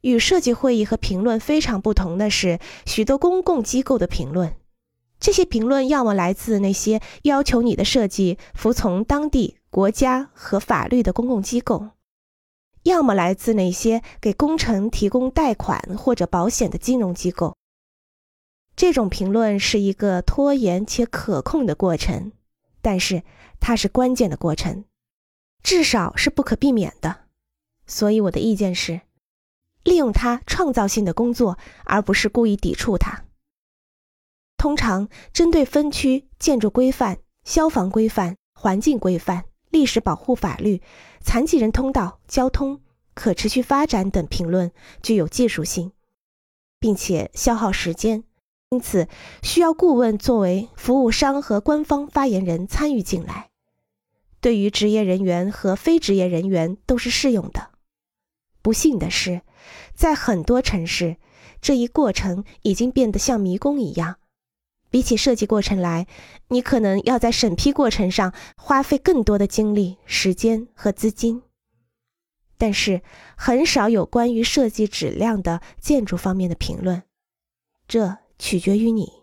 与设计会议和评论非常不同的是，许多公共机构的评论。这些评论要么来自那些要求你的设计服从当地国家和法律的公共机构，要么来自那些给工程提供贷款或者保险的金融机构。这种评论是一个拖延且可控的过程，但是它是关键的过程，至少是不可避免的。所以我的意见是，利用它创造性的工作，而不是故意抵触它。通常针对分区、建筑规范、消防规范、环境规范、历史保护法律、残疾人通道、交通、可持续发展等评论具有技术性，并且消耗时间，因此需要顾问作为服务商和官方发言人参与进来。对于职业人员和非职业人员都是适用的。不幸的是，在很多城市，这一过程已经变得像迷宫一样。比起设计过程来，你可能要在审批过程上花费更多的精力、时间和资金。但是，很少有关于设计质量的建筑方面的评论，这取决于你。